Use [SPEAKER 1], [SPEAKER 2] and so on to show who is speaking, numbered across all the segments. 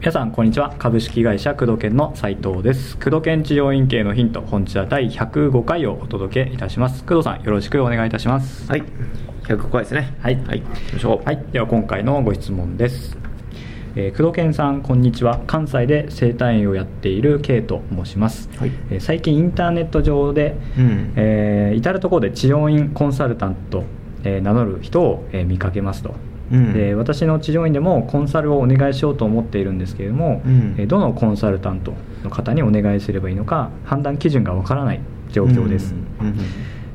[SPEAKER 1] 皆さんこんにちは。株式会社工藤研の斉藤です。工藤研治療院系のヒント本日は第105回をお届けいたします。工藤さんよろしくお願いいたします。
[SPEAKER 2] はい。105回ですね。
[SPEAKER 1] はい。
[SPEAKER 2] はい。行きましょう。
[SPEAKER 1] はい。では今回のご質問ですえー、工藤健さんこんにちは。関西で整体院をやっている K と申します、
[SPEAKER 2] はい。
[SPEAKER 1] えー最近インターネット上で、
[SPEAKER 2] うん。
[SPEAKER 1] えー至る所で治療院コンサルタント、えー名乗る人を、えー見かけますと、
[SPEAKER 2] うん。
[SPEAKER 1] で私の治療院でもコンサルをお願いしようと思っているんですけれども、
[SPEAKER 2] うん。
[SPEAKER 1] えーどのコンサルタントの方にお願いすればいいのか判断基準がわからない状況です、
[SPEAKER 2] うん。うん。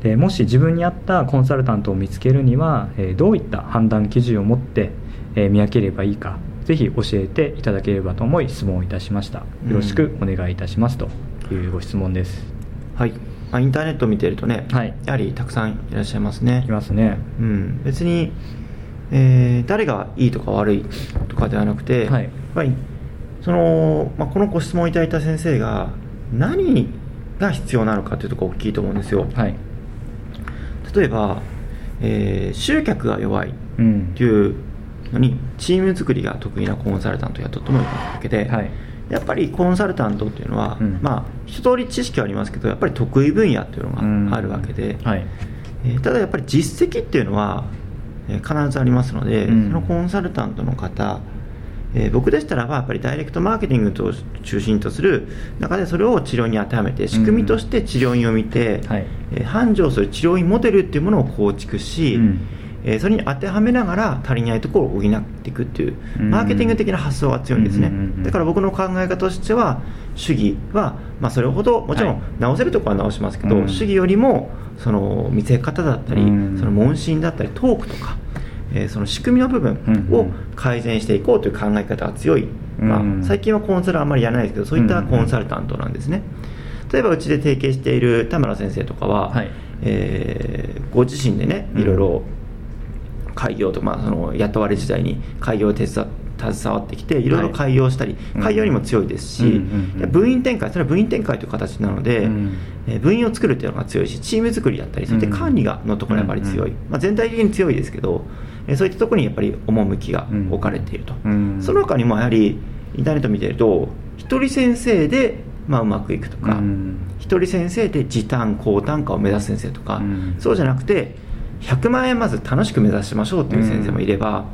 [SPEAKER 1] でもし自分に合ったコンサルタントを見つけるには、えーどういった判断基準を持って、えー見分ければいいかぜひ教えていただければと思い質問をいたしました。よろしくお願いいたしますと。いうご質問です、
[SPEAKER 2] はい、まあ、インターネットを見てるとね、
[SPEAKER 1] はい。
[SPEAKER 2] やはりたくさんいらっしゃいますね。
[SPEAKER 1] いますね。
[SPEAKER 2] うん、別に、えー誰がいいとか悪いとかではなくて、
[SPEAKER 1] はい。
[SPEAKER 2] やっぱりその、まあ、このご質問をいただいた先生が何が必要なのかというところが大きいと思うんですよ。
[SPEAKER 1] はい。
[SPEAKER 2] 例えば、えー集客が弱い
[SPEAKER 1] うん
[SPEAKER 2] っていうのにチーム作りが得意なコンサルタントを雇ってもいいわけで、
[SPEAKER 1] はい。
[SPEAKER 2] やっぱりコンサルタントっていうのは、
[SPEAKER 1] うん。
[SPEAKER 2] まあ一通り知識はありますけどやっぱり得意分野っていうのがあるわけで、
[SPEAKER 1] はい。
[SPEAKER 2] えーただやっぱり実績っていうのは、えー必ずありますので、
[SPEAKER 1] うん。
[SPEAKER 2] そのコンサルタントの方、えー僕でしたらばやっぱりダイレクトマーケティングを中心とする中でそれを治療に当てはめて仕組みとして治療院を見て、
[SPEAKER 1] はい。
[SPEAKER 2] えー繁盛する治療院モデルっていうものを構築し、
[SPEAKER 1] うん
[SPEAKER 2] えーそれに当てはめながら足りないところを補っていくっていう
[SPEAKER 1] うん。
[SPEAKER 2] マーケティング的な発想が強いんですね、だから僕の考え方としては主義は、まあ、それほどもちろ
[SPEAKER 1] はい。
[SPEAKER 2] ん直せるところは直しますけど、
[SPEAKER 1] うん。
[SPEAKER 2] 主義よりもその見せ方だったり、
[SPEAKER 1] うん。
[SPEAKER 2] その問診だったりトークとか、えーその仕組みの部分を改善していこうという考え方が強い、ま
[SPEAKER 1] うん。
[SPEAKER 2] あ、最近はコンサルはあんまりやらないですけどそういったコンサルタントなんですね、例えばうちで提携している田村先生とかは、
[SPEAKER 1] はい。
[SPEAKER 2] えーご自身でねいろいろ開業とか、まあ、その雇われ時代に開業を手伝っ携わってきてい。ろいろ開業したり、
[SPEAKER 1] うん。
[SPEAKER 2] 開業にも強いですし、
[SPEAKER 1] うんうんうん
[SPEAKER 2] いや部員展開それは部員展開という形なので、
[SPEAKER 1] うん。
[SPEAKER 2] えー部員を作るっていうのが強いしチーム作りだったりそういった管理がのところがやっぱり強い、
[SPEAKER 1] うん
[SPEAKER 2] まあ、全体的に強いですけど、えーそういったところにやっぱり趣が置かれていると、
[SPEAKER 1] うん。
[SPEAKER 2] その他にもやはりインターネット見てると一人先生で、まあ、うまくいくとか、
[SPEAKER 1] うん。
[SPEAKER 2] 一人先生で時短高単価を目指す先生とか、
[SPEAKER 1] うん。
[SPEAKER 2] そうじゃなくて100万円まず楽しく目指しましょうっていう先生もいれば、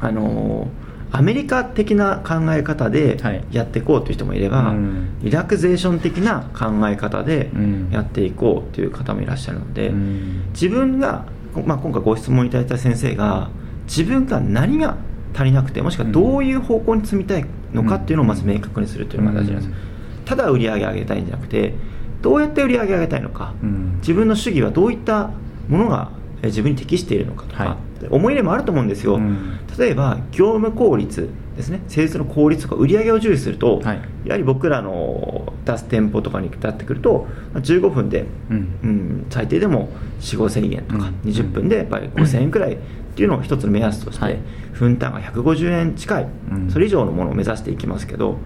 [SPEAKER 2] あのーアメリカ的な考え方で
[SPEAKER 1] はい。
[SPEAKER 2] やっていこうという人もいれば、
[SPEAKER 1] うん。
[SPEAKER 2] リラクゼーション的な考え方で
[SPEAKER 1] うん。
[SPEAKER 2] やっていこうという方もいらっしゃるので、
[SPEAKER 1] うん。
[SPEAKER 2] 自分が、まあ、今回ご質問いただいた先生が自分が何が足りなくてもしくはどういう方向に積みたいのかっていうのをまず明確にするというのが大事なんです、
[SPEAKER 1] うん。
[SPEAKER 2] ただ売り上げ上げたいんじゃなくてどうやって売り上げ上げたいのか、
[SPEAKER 1] うん。
[SPEAKER 2] 自分の主義はどういったものがえ自分に適しているのかとか、
[SPEAKER 1] は
[SPEAKER 2] 思い入れもあると思うんですよ、
[SPEAKER 1] うん。
[SPEAKER 2] 例えば業務効率ですね。セールスの効率とか売り上げを重視すると、
[SPEAKER 1] はい。
[SPEAKER 2] やはり僕らの出す店舗とかに至ってくるとまあ15分で、
[SPEAKER 1] うん。
[SPEAKER 2] うん最低でも4 5千円とか、
[SPEAKER 1] うん。
[SPEAKER 2] 20分でやっぱり5000円くらいっていうのを一つの目安として、
[SPEAKER 1] はい。
[SPEAKER 2] 分単が150円近い、
[SPEAKER 1] うん。
[SPEAKER 2] それ以上のものを目指していきますけど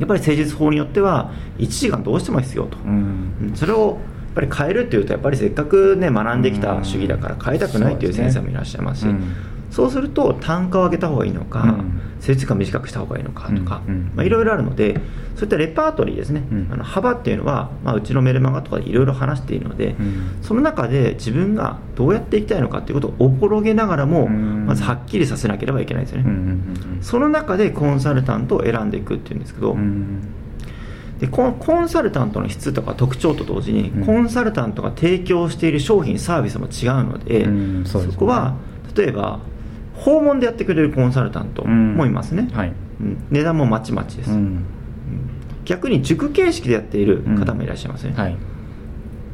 [SPEAKER 2] やっぱり誠実法によっては1時間どうしても必要と、それをぱり変えるっていうとやっぱりせっかくね学んできた主義だから変えたくないっていう先生もいらっしゃいますし、
[SPEAKER 1] うん。
[SPEAKER 2] そうすると単価を上げた方がいいのか、
[SPEAKER 1] うん。
[SPEAKER 2] 施術時間短くした方がいいのかとか、いろいろあるのでそういったレパートリーですね、
[SPEAKER 1] うん。
[SPEAKER 2] あの幅っていうのは、まあ、うちのメルマガとかでいろいろ話しているので、
[SPEAKER 1] うん。
[SPEAKER 2] その中で自分がどうやっていきたいのかっていうことをおぼろげながらも、
[SPEAKER 1] うん。
[SPEAKER 2] まずはっきりさせなければいけないですよね、その中でコンサルタントを選んでいくっていうんですけど、でコンコンサルタントの質とか特徴と同時に、
[SPEAKER 1] うん。
[SPEAKER 2] コンサルタントが提供している商品サービスも違うので,、
[SPEAKER 1] うんそうですね。
[SPEAKER 2] こは例えば訪問でやってくれるコンサルタントもいますね、
[SPEAKER 1] はい。
[SPEAKER 2] うん。値段もまちまちです、逆に塾形式でやっている方もいらっしゃいますね、
[SPEAKER 1] はい。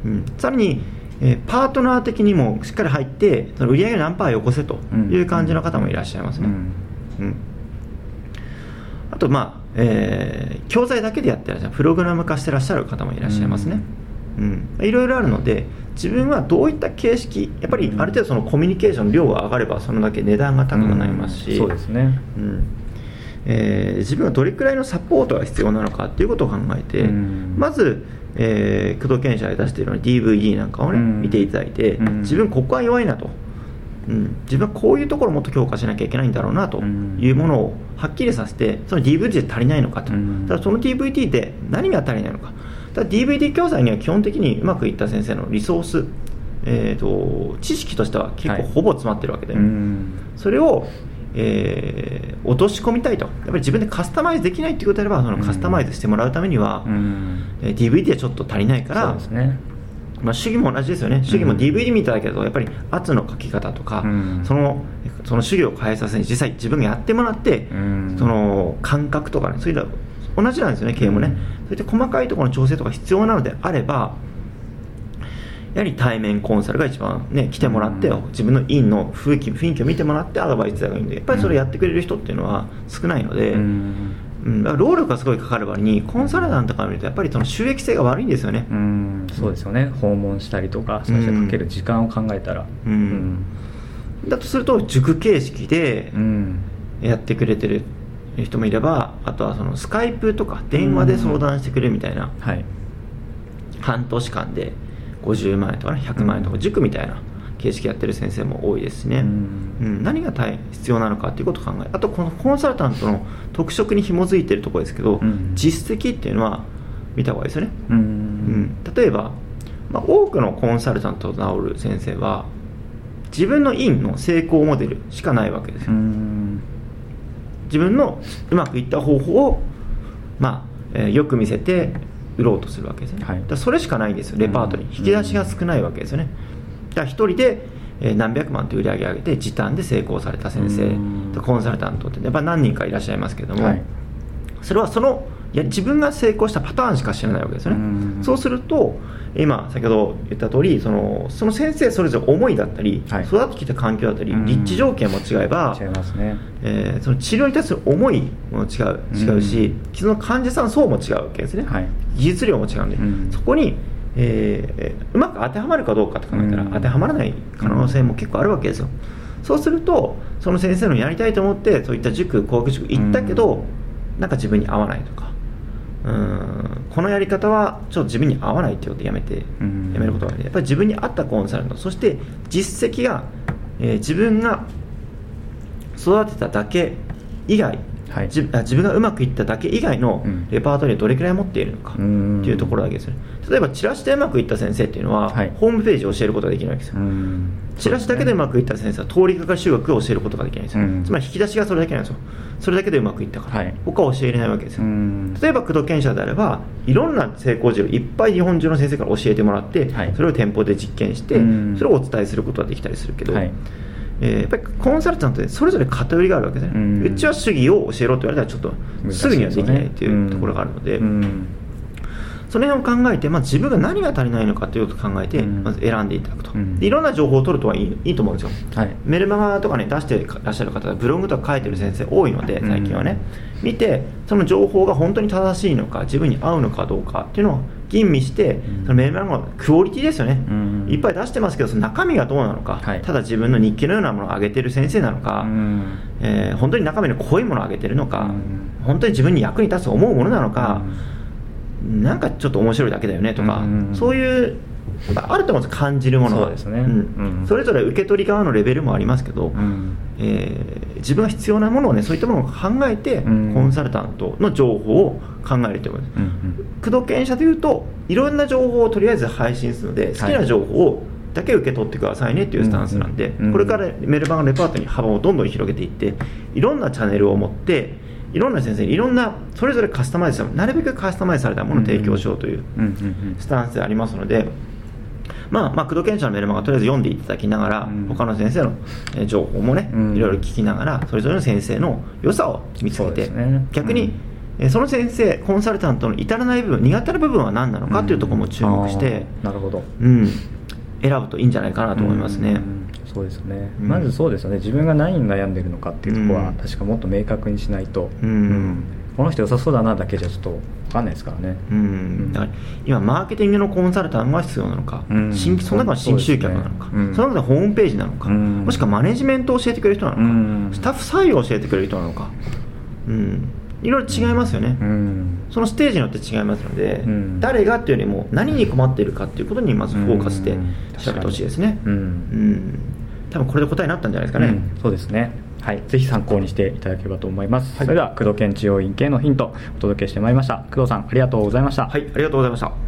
[SPEAKER 2] うん。さらに、えーパートナー的にもしっかり入ってその売り上げ何パーよこせという感じの方もいらっしゃいますね、
[SPEAKER 1] うん。
[SPEAKER 2] うん。あとまあ、えー教材だけでやってらっしゃるプログラム化してらっしゃる方もいらっしゃいますね、うん。いろいろあるので自分はどういった形式やっぱりある程度そのコミュニケーションの量が上がればそのだけ値段が高くなりますし、
[SPEAKER 1] うん。そうですね。
[SPEAKER 2] うん。えー自分はどれくらいのサポートが必要なのかっていうことを考えて、
[SPEAKER 1] うん。
[SPEAKER 2] まず、えー工藤研社で出しているような DVD なんかをね、
[SPEAKER 1] うん。
[SPEAKER 2] 見ていただいて、
[SPEAKER 1] うん。
[SPEAKER 2] 自分ここは弱いなと、うん、自分はこういうところをもっと強化しなきゃいけないんだろうなと
[SPEAKER 1] うん。
[SPEAKER 2] いうものをはっきりさせてその DVD で足りないのかと、
[SPEAKER 1] うん。
[SPEAKER 2] ただその DVD で何が足りないのか。ただ DVD 教材には基本的にうまくいった先生のリソース、えー、と知識としては結
[SPEAKER 1] はい
[SPEAKER 2] 構ほぼ詰まってるわけで、
[SPEAKER 1] うん。
[SPEAKER 2] それを、えー落とし込みたいと。やっぱり自分でカスタマイズできないっていうことであればそのカスタマイズしてもらうためには、
[SPEAKER 1] うん。
[SPEAKER 2] えー DVD はちょっと足りないから
[SPEAKER 1] そうですね
[SPEAKER 2] まあ、主義も同じですよね、主義も
[SPEAKER 1] うん
[SPEAKER 2] DVD 見ただけだと、やっぱり圧の書き方とか、
[SPEAKER 1] うん。
[SPEAKER 2] そのその主義を変えさせに、実際、自分がやってもらって、
[SPEAKER 1] うん。
[SPEAKER 2] その感覚とかね、そういうの同じなんですよね、経営もね、
[SPEAKER 1] うん。
[SPEAKER 2] そういった細かいところの調整とか必要なのであれば、やはり対面コンサルが一番ね、来てもらって、
[SPEAKER 1] うん。
[SPEAKER 2] 自分の院の雰囲気雰囲気を見てもらって、アドバイスがいいんで、やっぱりそれやってくれる人っていうのは少ないので。
[SPEAKER 1] うん。
[SPEAKER 2] 労力がすごいかかる割にコンサルタントから見るとやっぱりその収益性が悪いんですよね、
[SPEAKER 1] うん。そうですよね。訪問したりとか最初かける時間を考えたら。
[SPEAKER 2] うん。だとすると塾形式で
[SPEAKER 1] うん。
[SPEAKER 2] やってくれてる人もいればあとはそのスカイプとか電話で相談してくれるみたいな、
[SPEAKER 1] はい。
[SPEAKER 2] 半年間で50万円とかね100万円とか
[SPEAKER 1] うん。
[SPEAKER 2] 塾みたいな形式やってる先生も多いですしね、
[SPEAKER 1] う
[SPEAKER 2] うん。ん何が大必要なのかっていうことを考えあとこのコンサルタントの特色に紐づいてるところですけど、
[SPEAKER 1] うん。
[SPEAKER 2] 実績っていうのは見た方がいいですよね、
[SPEAKER 1] う
[SPEAKER 2] うん。ん、例えば、まあ、多くのコンサルタントを治る先生は自分の院の成功モデルしかないわけですよ、
[SPEAKER 1] うん。
[SPEAKER 2] 自分のうまくいった方法を、まあえーよく見せて売ろうとするわけですよね、
[SPEAKER 1] はい。
[SPEAKER 2] だそれしかないんですよレパートリー、
[SPEAKER 1] うん。
[SPEAKER 2] 引き出しが少ないわけですよねだから一人でえー何百万という売り上げ上げて時短で成功された先生
[SPEAKER 1] うん。
[SPEAKER 2] コンサルタントってやっぱ何人かいらっしゃいますけども、
[SPEAKER 1] はい。
[SPEAKER 2] それはそのいや自分が成功したパターンしか知らないわけですよね、
[SPEAKER 1] うん。
[SPEAKER 2] そうすると今先ほど言った通りそのその先生それぞれ思いだったり、
[SPEAKER 1] はい。
[SPEAKER 2] 育ってきた環境だったり、
[SPEAKER 1] うん。
[SPEAKER 2] 立地条件も違えば
[SPEAKER 1] 違いますね。
[SPEAKER 2] えーその治療に対する思いも違う違うし、その患者さん層も違うわけですね、
[SPEAKER 1] はい。
[SPEAKER 2] 技術量も違うんで、
[SPEAKER 1] うん。
[SPEAKER 2] そこに、えーうまく当てはまるかどうかって考えたら、
[SPEAKER 1] うん。
[SPEAKER 2] 当てはまらない可能性も結構あるわけですよ、そうするとその先生のやりたいと思ってそういった塾工学塾行ったけど、なんか自分に合わないとか。うん。このやり方はちょっと自分に合わないってことでやめて、
[SPEAKER 1] うん。
[SPEAKER 2] やめることがいいやっぱり自分に合ったコンサルタント。そして実績が、えー自分が育てただけ以外、
[SPEAKER 1] はい。
[SPEAKER 2] 自あ自分がうまくいっただけ以外の
[SPEAKER 1] うん。
[SPEAKER 2] レパートリーをどれくらい持っているのかって
[SPEAKER 1] うん
[SPEAKER 2] いうところだけですよね例えばチラシでうまくいった先生っていうのは、
[SPEAKER 1] はい。
[SPEAKER 2] ホームページを教えることができないわけですよ、
[SPEAKER 1] うん。
[SPEAKER 2] チラシだけでうまくいった先生は通りかかり修学を教えることができないんですよ、
[SPEAKER 1] うん。
[SPEAKER 2] つまり引き出しがそれだけなんですよ。それだけでうまくいったから、
[SPEAKER 1] はい。
[SPEAKER 2] 他は教えれないわけです
[SPEAKER 1] う
[SPEAKER 2] よ、
[SPEAKER 1] ん。
[SPEAKER 2] 例えば工藤研社であればいろんな成功事例をいっぱい日本中の先生から教えてもらって、
[SPEAKER 1] はい。
[SPEAKER 2] それを店舗で実験して、
[SPEAKER 1] うん。
[SPEAKER 2] それをお伝えすることができたりするけど、
[SPEAKER 1] はい
[SPEAKER 2] えーやっぱりコンサルタントでそれぞれ偏りがあるわけですね、
[SPEAKER 1] う
[SPEAKER 2] うん。ちは主義を教えろって言われたらちょっとすぐにはできないっていうところがあるので、
[SPEAKER 1] うん。
[SPEAKER 2] その辺を考えて、まあ、自分が何が足りないのかということを考えて、
[SPEAKER 1] うん
[SPEAKER 2] まず選んでいただくと、
[SPEAKER 1] うん。
[SPEAKER 2] でいろんな情報を取るとはいいいいと思うんですよ。
[SPEAKER 1] はい。
[SPEAKER 2] メルマガとかね出してらっしゃる方はブログとか書いてる先生多いので最近はね、見てその情報が本当に正しいのか自分に合うのかどうかっていうのを吟味して、
[SPEAKER 1] ん。
[SPEAKER 2] そのメルマガのクオリティですよね、
[SPEAKER 1] うん
[SPEAKER 2] いっぱい出してますけどその中身がどうなのか、
[SPEAKER 1] はい。
[SPEAKER 2] ただ自分の日記のようなものを上げてる先生なのか、
[SPEAKER 1] うん。
[SPEAKER 2] えー本当に中身の濃いものを上げてるのか、
[SPEAKER 1] うん。
[SPEAKER 2] 本当に自分に役に立つと思うものなのか、なんかちょっと面白いだけだよねとか、
[SPEAKER 1] うん。
[SPEAKER 2] そういうやっぱあると思うんです感じるものは。
[SPEAKER 1] そうですね。
[SPEAKER 2] ん。
[SPEAKER 1] うん。
[SPEAKER 2] それぞれ受け取り側のレベルもありますけど、
[SPEAKER 1] うん。
[SPEAKER 2] えー自分が必要なものをねそういったものを考えて、
[SPEAKER 1] うん。
[SPEAKER 2] コンサルタントの情報を考えるということです、
[SPEAKER 1] うん
[SPEAKER 2] 工藤研社でいうといろんな情報をとりあえず配信するので好きな情報をだけ受け取ってくださいねっていうスタンスなんで、
[SPEAKER 1] うんうん。
[SPEAKER 2] これからメルマガのレパートに幅をどんどん広げていっていろんなチャンネルを持っていろんな先生にいろんなそれぞれカスタマイズさなるべくカスタマイズされたものを提供しようという
[SPEAKER 1] うんうん。
[SPEAKER 2] スタンスでありますので、まあ、まあ工藤研社のメルマガとりあえず読んでいただきながら、
[SPEAKER 1] うん。
[SPEAKER 2] 他の先生のえー情報もね、
[SPEAKER 1] うん。
[SPEAKER 2] いろいろ聞きながらそれぞれの先生の良さを見つけて、
[SPEAKER 1] ね。
[SPEAKER 2] 逆に、
[SPEAKER 1] うん。
[SPEAKER 2] えーその先生コンサルタントの至らない部分苦手な部分は何なのかというところも注目して、
[SPEAKER 1] なるほど。
[SPEAKER 2] うん。選ぶといいんじゃないかなと思いますね。
[SPEAKER 1] うん。そうですね、
[SPEAKER 2] うん。
[SPEAKER 1] まずそうですよね。自分が何に悩んでるのかっていうところは
[SPEAKER 2] うん。
[SPEAKER 1] 確かもっと明確にしないと、
[SPEAKER 2] うん
[SPEAKER 1] この人良さそうだなだけじゃちょっと分かんないですからね。
[SPEAKER 2] うん。だから今、マーケティングのコンサルタントが必要なのか、
[SPEAKER 1] うん。
[SPEAKER 2] 新規その中の新規集客なのか、
[SPEAKER 1] そうん。
[SPEAKER 2] その中でホームページなのか、
[SPEAKER 1] うん。
[SPEAKER 2] もしくはマネジメントを教えてくれる人なのか、
[SPEAKER 1] うん。
[SPEAKER 2] スタッフ採用を教えてくれる人なのか、うん、いろいろ違いますよね、
[SPEAKER 1] うん。
[SPEAKER 2] そのステージによって違いますので、
[SPEAKER 1] うん。
[SPEAKER 2] 誰がっていうよりも何に困っているかっていうことにまずフォーカスして
[SPEAKER 1] うん。
[SPEAKER 2] 調べてほしいですね。
[SPEAKER 1] うん。
[SPEAKER 2] うん多分これで答えになったんじゃないですかね、
[SPEAKER 1] うんそうですね。はい、ぜひ参考にしていただければと思います、
[SPEAKER 2] はい。
[SPEAKER 1] それでは工藤県治療院系のヒントお届けしてまいりました。工藤さんありがとうございました。
[SPEAKER 2] はいありがとうございました